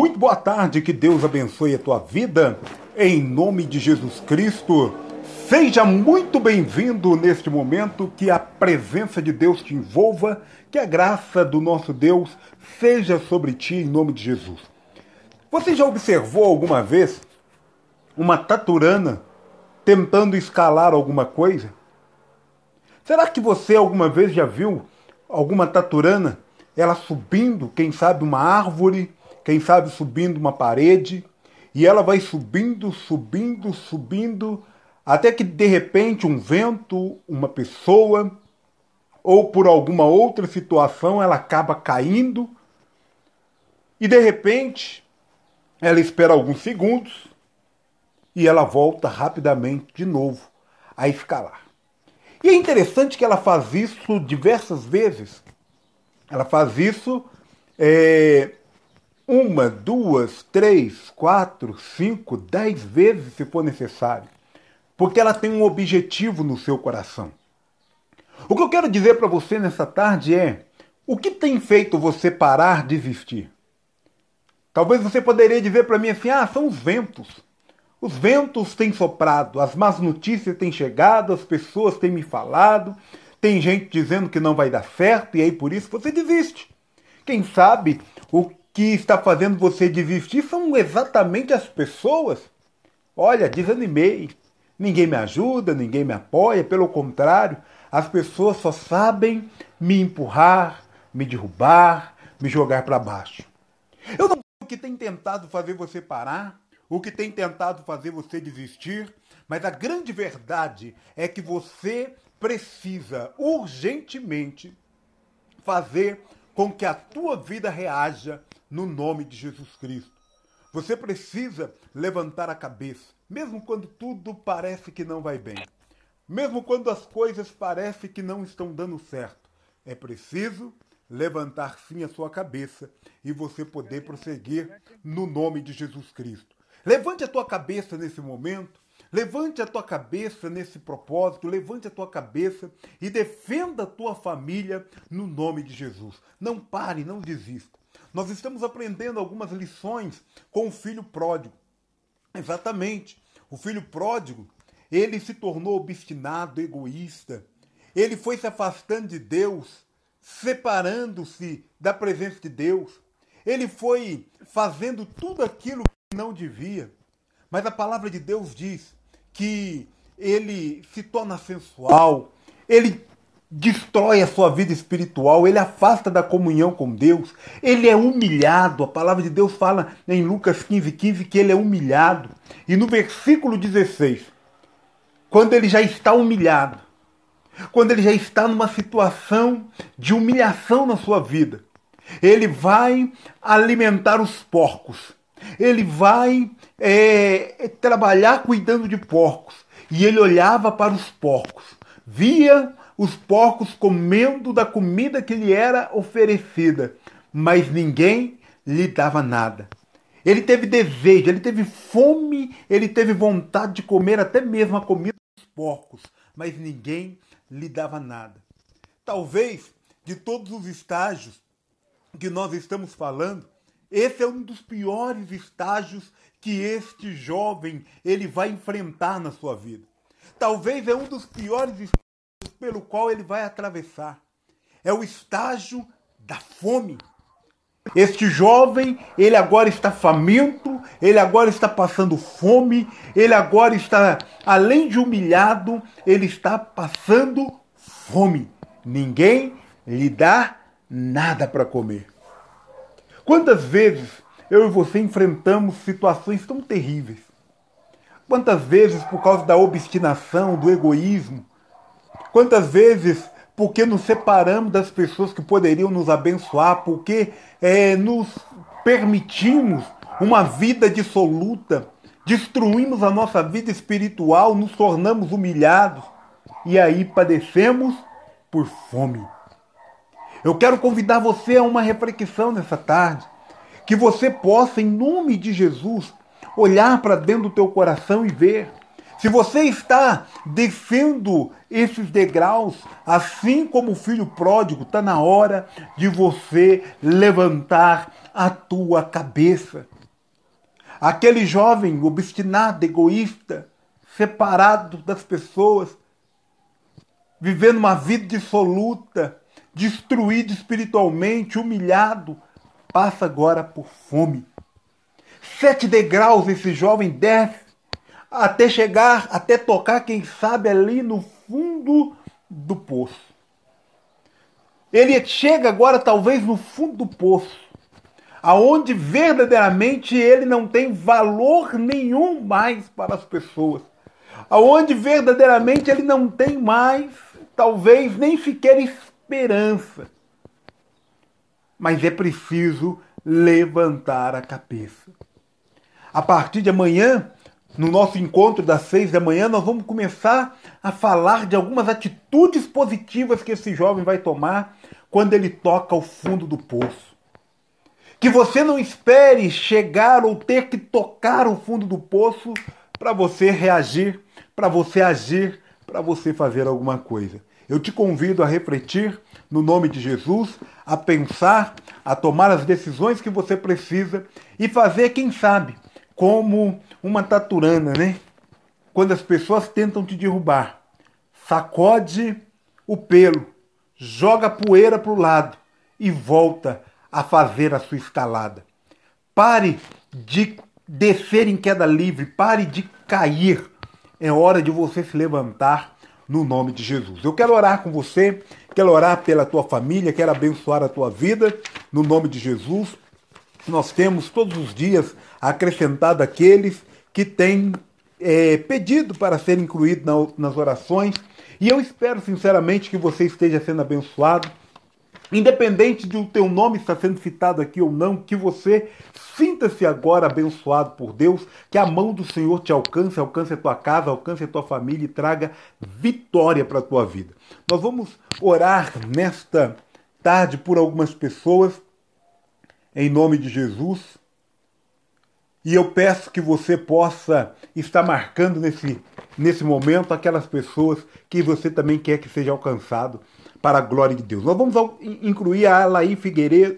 Muito boa tarde, que Deus abençoe a tua vida, em nome de Jesus Cristo. Seja muito bem-vindo neste momento, que a presença de Deus te envolva, que a graça do nosso Deus seja sobre ti, em nome de Jesus. Você já observou alguma vez uma taturana tentando escalar alguma coisa? Será que você alguma vez já viu alguma taturana, ela subindo, quem sabe, uma árvore? Quem sabe subindo uma parede, e ela vai subindo, subindo, subindo, até que de repente um vento, uma pessoa, ou por alguma outra situação ela acaba caindo, e de repente ela espera alguns segundos e ela volta rapidamente de novo a escalar. E é interessante que ela faz isso diversas vezes. Ela faz isso é, uma, duas, três, quatro, cinco, dez vezes se for necessário. Porque ela tem um objetivo no seu coração. O que eu quero dizer para você nessa tarde é: o que tem feito você parar de existir? Talvez você poderia dizer para mim assim: ah, são os ventos. Os ventos têm soprado, as más notícias têm chegado, as pessoas têm me falado, tem gente dizendo que não vai dar certo e aí por isso você desiste. Quem sabe o que está fazendo você desistir são exatamente as pessoas. Olha, desanimei. Ninguém me ajuda, ninguém me apoia, pelo contrário, as pessoas só sabem me empurrar, me derrubar, me jogar para baixo. Eu não o que tem tentado fazer você parar, o que tem tentado fazer você desistir, mas a grande verdade é que você precisa urgentemente fazer com que a tua vida reaja no nome de Jesus Cristo. Você precisa levantar a cabeça, mesmo quando tudo parece que não vai bem. Mesmo quando as coisas parecem que não estão dando certo. É preciso levantar sim a sua cabeça e você poder prosseguir no nome de Jesus Cristo. Levante a tua cabeça nesse momento, levante a tua cabeça nesse propósito, levante a tua cabeça e defenda a tua família no nome de Jesus. Não pare, não desista. Nós estamos aprendendo algumas lições com o filho pródigo. Exatamente. O filho pródigo, ele se tornou obstinado, egoísta. Ele foi se afastando de Deus, separando-se da presença de Deus. Ele foi fazendo tudo aquilo que não devia. Mas a palavra de Deus diz que ele se torna sensual, ele destrói a sua vida espiritual, ele afasta da comunhão com Deus, ele é humilhado. A palavra de Deus fala em Lucas 15, 15 que ele é humilhado. E no versículo 16, quando ele já está humilhado, quando ele já está numa situação de humilhação na sua vida, ele vai alimentar os porcos, ele vai é, trabalhar cuidando de porcos. E ele olhava para os porcos, via os porcos comendo da comida que lhe era oferecida, mas ninguém lhe dava nada. Ele teve desejo, ele teve fome, ele teve vontade de comer até mesmo a comida dos porcos, mas ninguém lhe dava nada. Talvez de todos os estágios que nós estamos falando, esse é um dos piores estágios que este jovem ele vai enfrentar na sua vida. Talvez é um dos piores estágios pelo qual ele vai atravessar. É o estágio da fome. Este jovem, ele agora está faminto, ele agora está passando fome, ele agora está, além de humilhado, ele está passando fome. Ninguém lhe dá nada para comer. Quantas vezes eu e você enfrentamos situações tão terríveis? Quantas vezes, por causa da obstinação, do egoísmo, Quantas vezes, porque nos separamos das pessoas que poderiam nos abençoar, porque é, nos permitimos uma vida dissoluta, destruímos a nossa vida espiritual, nos tornamos humilhados e aí padecemos por fome. Eu quero convidar você a uma reflexão nessa tarde, que você possa, em nome de Jesus, olhar para dentro do teu coração e ver Se você está descendo esses degraus, assim como o filho pródigo, está na hora de você levantar a tua cabeça. Aquele jovem obstinado, egoísta, separado das pessoas, vivendo uma vida dissoluta, destruído espiritualmente, humilhado, passa agora por fome. Sete degraus esse jovem desce até chegar, até tocar, quem sabe, ali no fundo do poço. Ele chega agora, talvez, no fundo do poço, aonde verdadeiramente ele não tem valor nenhum mais para as pessoas, aonde verdadeiramente ele não tem mais, talvez, nem sequer esperança. Mas é preciso levantar a cabeça. A partir de amanhã, no nosso encontro das seis da manhã, nós vamos começar a falar de algumas atitudes positivas que esse jovem vai tomar quando ele toca o fundo do poço. Que você não espere chegar ou ter que tocar o fundo do poço para você reagir, para você agir, para você fazer alguma coisa. Eu te convido a refletir no nome de Jesus, a pensar, a tomar as decisões que você precisa e fazer, quem sabe, como uma taturana, né? Quando as pessoas tentam te derrubar, sacode o pelo, joga poeira para o lado e volta a fazer a sua escalada. Pare de descer em queda livre, pare de cair. É hora de você se levantar no nome de Jesus. Eu quero orar com você, quero orar pela tua família, quero abençoar a tua vida no nome de Jesus. Nós temos todos os dias acrescentado aqueles que têm é, pedido para ser incluídos na, nas orações. E eu espero sinceramente que você esteja sendo abençoado. Independente de o teu nome estar sendo citado aqui ou não, que você sinta-se agora abençoado por Deus, que a mão do Senhor te alcance, alcance a tua casa, alcance a tua família e traga vitória para a tua vida. Nós vamos orar nesta tarde por algumas pessoas, em nome de Jesus. E eu peço que você possa estar marcando nesse, nesse momento aquelas pessoas que você também quer que seja alcançado para a glória de Deus. Nós vamos incluir a Alaí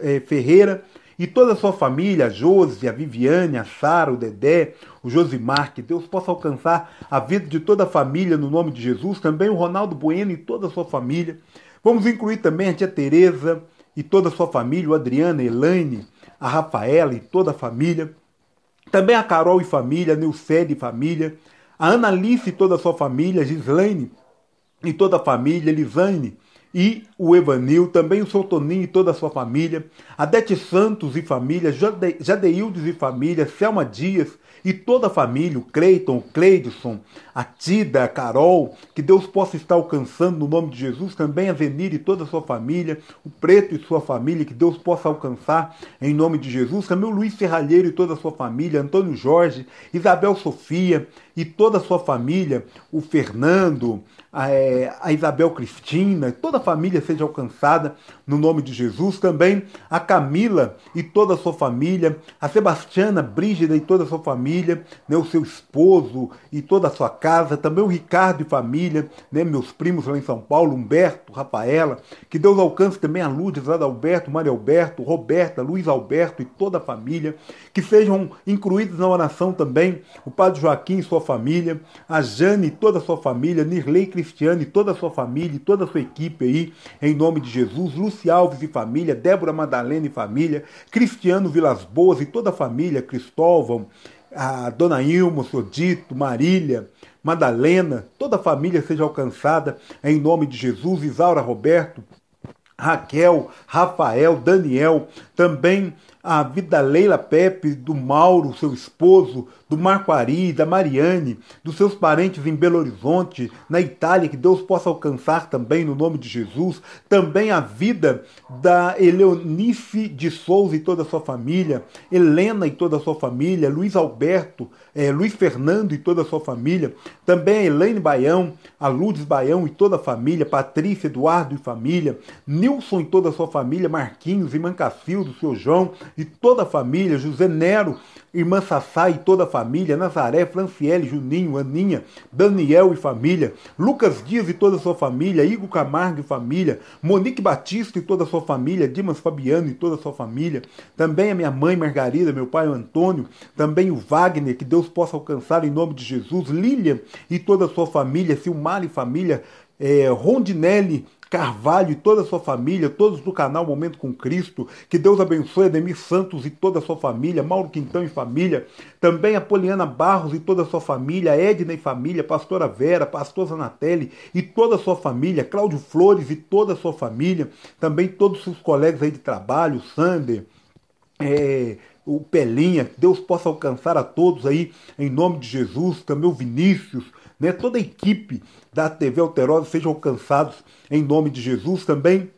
eh, Ferreira e toda a sua família, a Josi, a Viviane, a Sara, o Dedé, o Josimar, que Deus possa alcançar a vida de toda a família no nome de Jesus, também o Ronaldo Bueno e toda a sua família. Vamos incluir também a tia Tereza e toda a sua família, o Adriana, a Elaine, a Rafaela e toda a família. Também a Carol e família, a Nilcede e família, a Analice e toda a sua família, Gislaine e toda a família, Elisane e o Evanil, também o seu Toninho e toda a sua família, a Dete Santos e família, Jade, Jadeildes e família, Selma Dias e toda a família, o Cleiton, o Cleidson, a Tida, a Carol, que Deus possa estar alcançando no nome de Jesus, também a Zenir e toda a sua família, o Preto e sua família, que Deus possa alcançar em nome de Jesus, também o Luiz Serralheiro e toda a sua família, Antônio Jorge, Isabel Sofia e toda a sua família, o Fernando, a, é, a Isabel Cristina, toda a família seja alcançada no nome de Jesus. Também a Camila e toda a sua família, a Sebastiana, Brígida e toda a sua família, né, o seu esposo e toda a sua casa. Também o Ricardo e família, né, meus primos lá em São Paulo, Humberto, Rafaela. Que Deus alcance também a Lourdes, Adalberto, Maria Alberto, Roberta, Luiz Alberto e toda a família. Que sejam incluídos na oração também o Padre Joaquim e sua família, a Jane e toda a sua família, Nirley Cristiane e toda a sua família e toda a sua equipe aí, em nome de Jesus, Luci Alves e família, Débora Madalena e família, Cristiano Vilas Boas e toda a família, Cristóvão, a Dona Ilma, o Marília, Madalena, toda a família seja alcançada em nome de Jesus, Isaura Roberto, Raquel, Rafael, Daniel, também a vida da Leila Pepe, do Mauro, seu esposo, do Marco Ari, da Mariane, dos seus parentes em Belo Horizonte, na Itália, que Deus possa alcançar também no nome de Jesus. Também a vida da Eleonice de Souza e toda a sua família, Helena e toda a sua família, Luiz Alberto, é, Luiz Fernando e toda a sua família. Também a Elaine Baião, a Lourdes Baião e toda a família, Patrícia, Eduardo e família, Nilson e toda a sua família, Marquinhos e Mancacildo, seu João e toda a família, José Nero, irmã Sassá e toda a família, Nazaré, Franciele, Juninho, Aninha, Daniel e família, Lucas Dias e toda a sua família, Igor Camargo e família, Monique Batista e toda a sua família, Dimas Fabiano e toda a sua família, também a minha mãe Margarida, meu pai Antônio, também o Wagner, que Deus possa alcançar em nome de Jesus, Lilian e toda a sua família, Silmar e família, é, Rondinelli Carvalho e toda a sua família, todos do canal Momento com Cristo. Que Deus abençoe Ademir Santos e toda a sua família, Mauro Quintão e família. Também a Poliana Barros e toda a sua família, Edna e família, Pastora Vera, Pastor Zanatelli e toda a sua família, Cláudio Flores e toda a sua família. Também todos os seus colegas aí de trabalho, Sander. É, o Pelinha, que Deus possa alcançar a todos aí, em nome de Jesus, também o Vinícius, né, toda a equipe da TV Alterosa sejam alcançados em nome de Jesus também.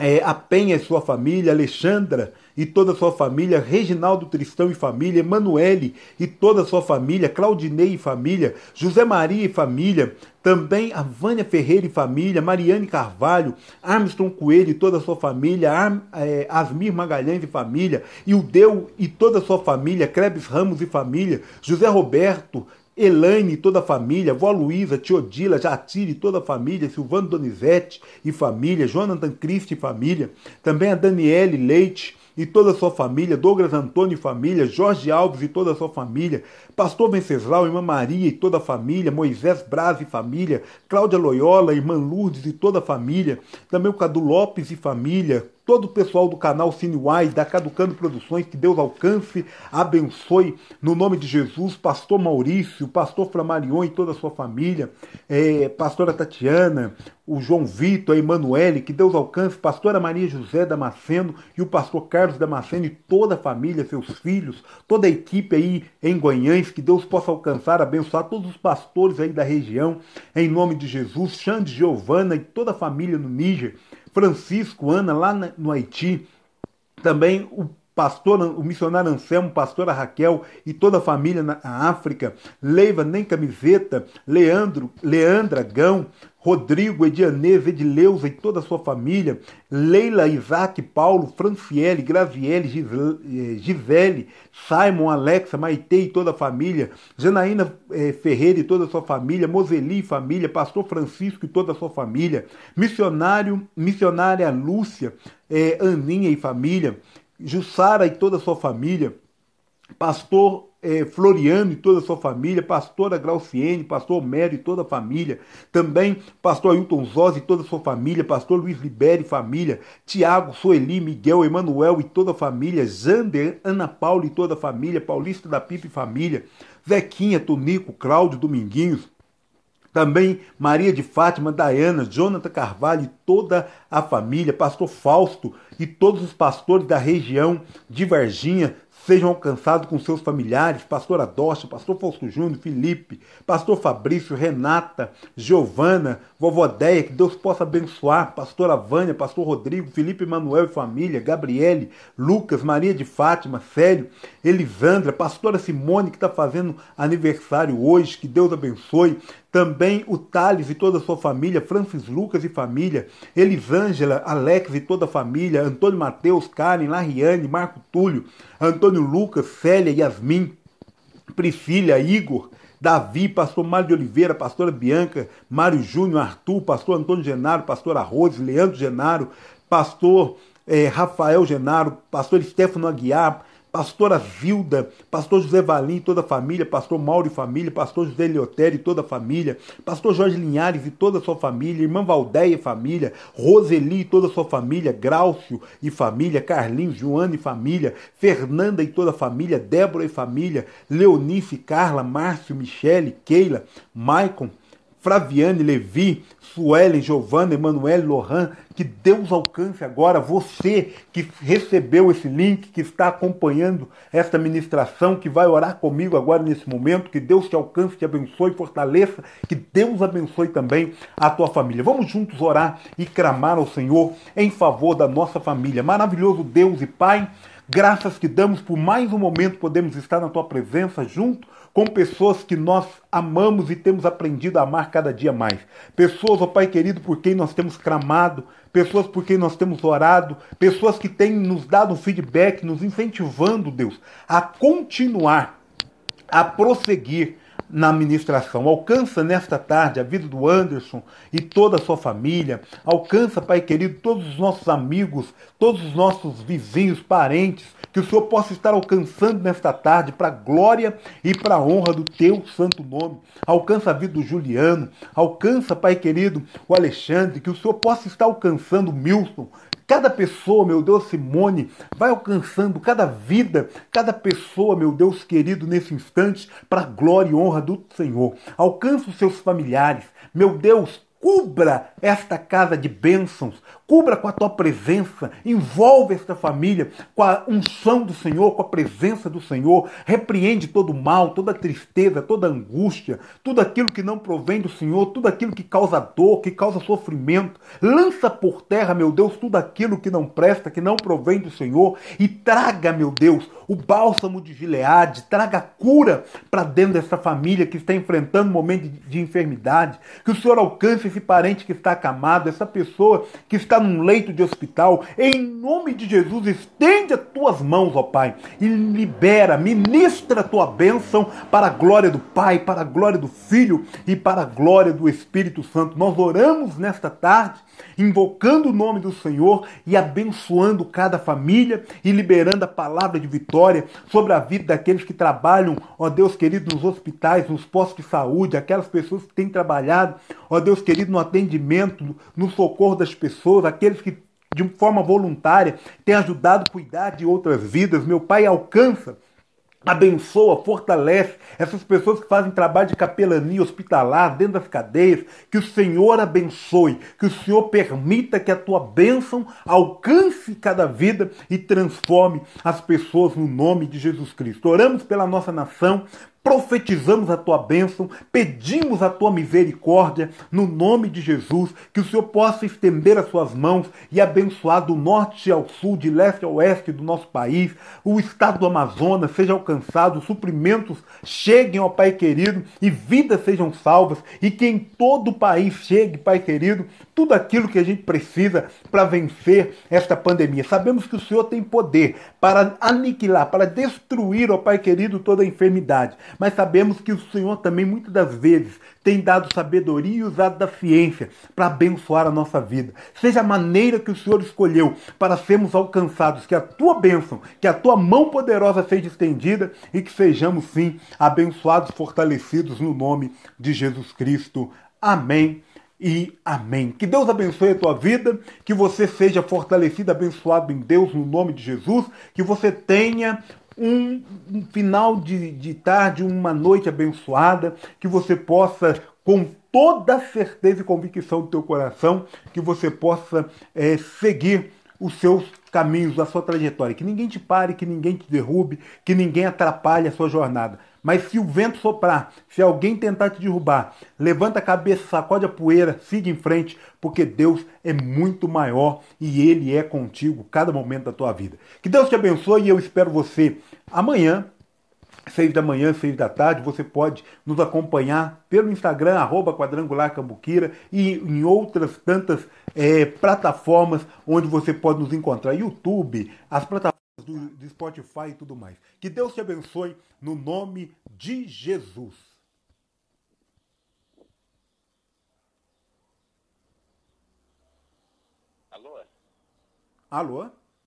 É, a Penha e sua família, Alexandra e toda a sua família, Reginaldo Tristão e família, Emanuele e toda a sua família, Claudinei e família, José Maria e família, também a Vânia Ferreira e família, Mariane Carvalho, Armstrong Coelho e toda a sua família, é, Asmir Magalhães e família, e o Deu e toda a sua família, Krebs Ramos e família, José Roberto, Elaine e toda a família, vó Luísa, Teodila, Jatire e toda a família, Silvano Donizete e família, Jonathan Christi e família, também a Daniele Leite e toda a sua família, Douglas Antônio e família, Jorge Alves e toda a sua família, Pastor Venceslau, Irmã Maria e toda a família, Moisés Braz e família, Cláudia Loyola, Irmã Lourdes e toda a família, também o Cadu Lopes e família, todo o pessoal do canal Cinewise, da Caducando Produções, que Deus alcance, abençoe, no nome de Jesus, Pastor Maurício, Pastor Flamarion e toda a sua família, é, Pastora Tatiana, o João Vitor, a Emanuele, que Deus alcance, Pastora Maria José Damasceno e o Pastor Carlos Damasceno e toda a família, seus filhos, toda a equipe aí em Guanhães, que Deus possa alcançar, abençoar todos os pastores aí da região, em nome de Jesus, Xande Giovana e toda a família no Níger, Francisco, Ana, lá no Haiti, também o pastor, o missionário Anselmo, pastora Raquel e toda a família na África, Leiva Nem Camiseta, Leandro, Leandra Gão, Rodrigo, Edianês, Edileuza e toda a sua família, Leila, Isaac, Paulo, Franciele, Graziele, eh, Gisele, Simon, Alexa, Maite e toda a família, Janaína eh, Ferreira e toda a sua família, Moseli e família, Pastor Francisco e toda a sua família, missionário, missionária Lúcia, eh, Aninha e família, Jussara e toda a sua família, pastor é, Floriano e toda a sua família, pastora Grauciene, pastor Mério e toda a família, também pastor Ailton Zós e toda a sua família, pastor Luiz Liberi e família, Tiago, Sueli, Miguel, Emanuel e toda a família, Zander, Ana Paula e toda a família, Paulista da Pipa e família, Zequinha, Tonico, Cláudio, Dominguinhos, também Maria de Fátima, Dayana, Jonathan Carvalho e toda a família, pastor Fausto e todos os pastores da região de Varginha, sejam alcançados com seus familiares, pastor Adocha, pastor Fausto Júnior, Felipe, pastor Fabrício, Renata, Giovana, vovó Deia, que Deus possa abençoar, pastora Vânia, pastor Rodrigo, Felipe Manuel e família, Gabriele, Lucas, Maria de Fátima, Célio, Elisandra, pastora Simone, que está fazendo aniversário hoje, que Deus abençoe, também o Thales e toda a sua família, Francis Lucas e família, Elisângela, Alex e toda a família, Antônio Mateus, Karen, Lariane, Marco Túlio, Antônio Lucas, Célia, Yasmin, Priscila, Igor, Davi, pastor Mário de Oliveira, pastora Bianca, Mário Júnior, Arthur, pastor Antônio Genaro, pastor Arroz, Leandro Genaro, pastor eh, Rafael Genaro, pastor Stefano Aguiar, pastora Zilda, pastor José Valim e toda a família, pastor Mauro e família, pastor José Leotério e toda a família, pastor Jorge Linhares e toda a sua família, irmã Valdeia e família, Roseli e toda a sua família, Graucio e família, Carlinhos, Joana e família, Fernanda e toda a família, Débora e família, Leonice, Carla, Márcio, Michele, Keila, Maicon, Fraviane, Levi, Suelen, Giovanna, Emanuele, Lohan, que Deus alcance agora você que recebeu esse link, que está acompanhando esta ministração, que vai orar comigo agora nesse momento, que Deus te alcance, te abençoe, fortaleça, que Deus abençoe também a tua família. Vamos juntos orar e clamar ao Senhor em favor da nossa família. Maravilhoso Deus e Pai, Graças que damos por mais um momento podemos estar na tua presença junto com pessoas que nós amamos e temos aprendido a amar cada dia mais. Pessoas, ó Pai querido, por quem nós temos clamado, pessoas por quem nós temos orado, pessoas que têm nos dado um feedback, nos incentivando, Deus, a continuar, a prosseguir na administração. Alcança nesta tarde a vida do Anderson e toda a sua família. Alcança, Pai querido, todos os nossos amigos, todos os nossos vizinhos, parentes, que o Senhor possa estar alcançando nesta tarde para a glória e para a honra do teu santo nome. Alcança a vida do Juliano, alcança, Pai querido, o Alexandre, que o Senhor possa estar alcançando o Milton, Cada pessoa, meu Deus, Simone, vai alcançando cada vida, cada pessoa, meu Deus querido, nesse instante, para a glória e honra do Senhor. Alcança os seus familiares. Meu Deus, Cubra esta casa de bênçãos, cubra com a tua presença, envolve esta família com a unção do Senhor, com a presença do Senhor, repreende todo mal, toda tristeza, toda angústia, tudo aquilo que não provém do Senhor, tudo aquilo que causa dor, que causa sofrimento. Lança por terra, meu Deus, tudo aquilo que não presta, que não provém do Senhor. E traga, meu Deus, o bálsamo de Gileade, traga cura para dentro dessa família que está enfrentando um momento de, de enfermidade, que o Senhor alcance esse parente que está acamado, essa pessoa que está num leito de hospital. Em nome de Jesus, estende as tuas mãos, ó Pai, e libera, ministra a tua bênção para a glória do Pai, para a glória do Filho e para a glória do Espírito Santo. Nós oramos nesta tarde invocando o nome do Senhor e abençoando cada família e liberando a palavra de vitória sobre a vida daqueles que trabalham, ó Deus querido, nos hospitais, nos postos de saúde, aquelas pessoas que têm trabalhado, ó Deus querido, no atendimento, no socorro das pessoas, aqueles que de forma voluntária têm ajudado a cuidar de outras vidas. Meu Pai alcança abençoa, fortalece essas pessoas que fazem trabalho de capelania hospitalar dentro das cadeias, que o Senhor abençoe, que o Senhor permita que a tua bênção alcance cada vida e transforme as pessoas no nome de Jesus Cristo. Oramos pela nossa nação, profetizamos a tua bênção, pedimos a tua misericórdia no nome de Jesus, que o Senhor possa estender as suas mãos e abençoar do norte ao sul, de leste a oeste do nosso país, o estado do Amazonas seja alcançado, suprimentos cheguem ao Pai querido e vidas sejam salvas e que em todo o país chegue, Pai querido, tudo aquilo que a gente precisa para vencer esta pandemia. Sabemos que o Senhor tem poder para aniquilar, para destruir, ó Pai querido, toda a enfermidade mas sabemos que o Senhor também muitas das vezes tem dado sabedoria e usado da ciência para abençoar a nossa vida. Seja a maneira que o Senhor escolheu para sermos alcançados, que a tua bênção, que a tua mão poderosa seja estendida e que sejamos sim abençoados, fortalecidos no nome de Jesus Cristo. Amém e amém. Que Deus abençoe a tua vida, que você seja fortalecido, abençoado em Deus, no nome de Jesus, que você tenha um, um final de, de tarde, uma noite abençoada, que você possa, com toda certeza e convicção do teu coração, que você possa é, seguir os seus caminhos, a sua trajetória. Que ninguém te pare, que ninguém te derrube, que ninguém atrapalhe a sua jornada. Mas se o vento soprar, se alguém tentar te derrubar, levanta a cabeça, sacode a poeira, siga em frente, porque Deus é muito maior e Ele é contigo cada momento da tua vida. Que Deus te abençoe e eu espero você amanhã seis da manhã, seis da tarde, você pode nos acompanhar pelo Instagram, arroba quadrangular cambuquira e em outras tantas é, plataformas onde você pode nos encontrar. YouTube, as plataformas do, do Spotify e tudo mais. Que Deus te abençoe no nome de Jesus. Alô? Alô?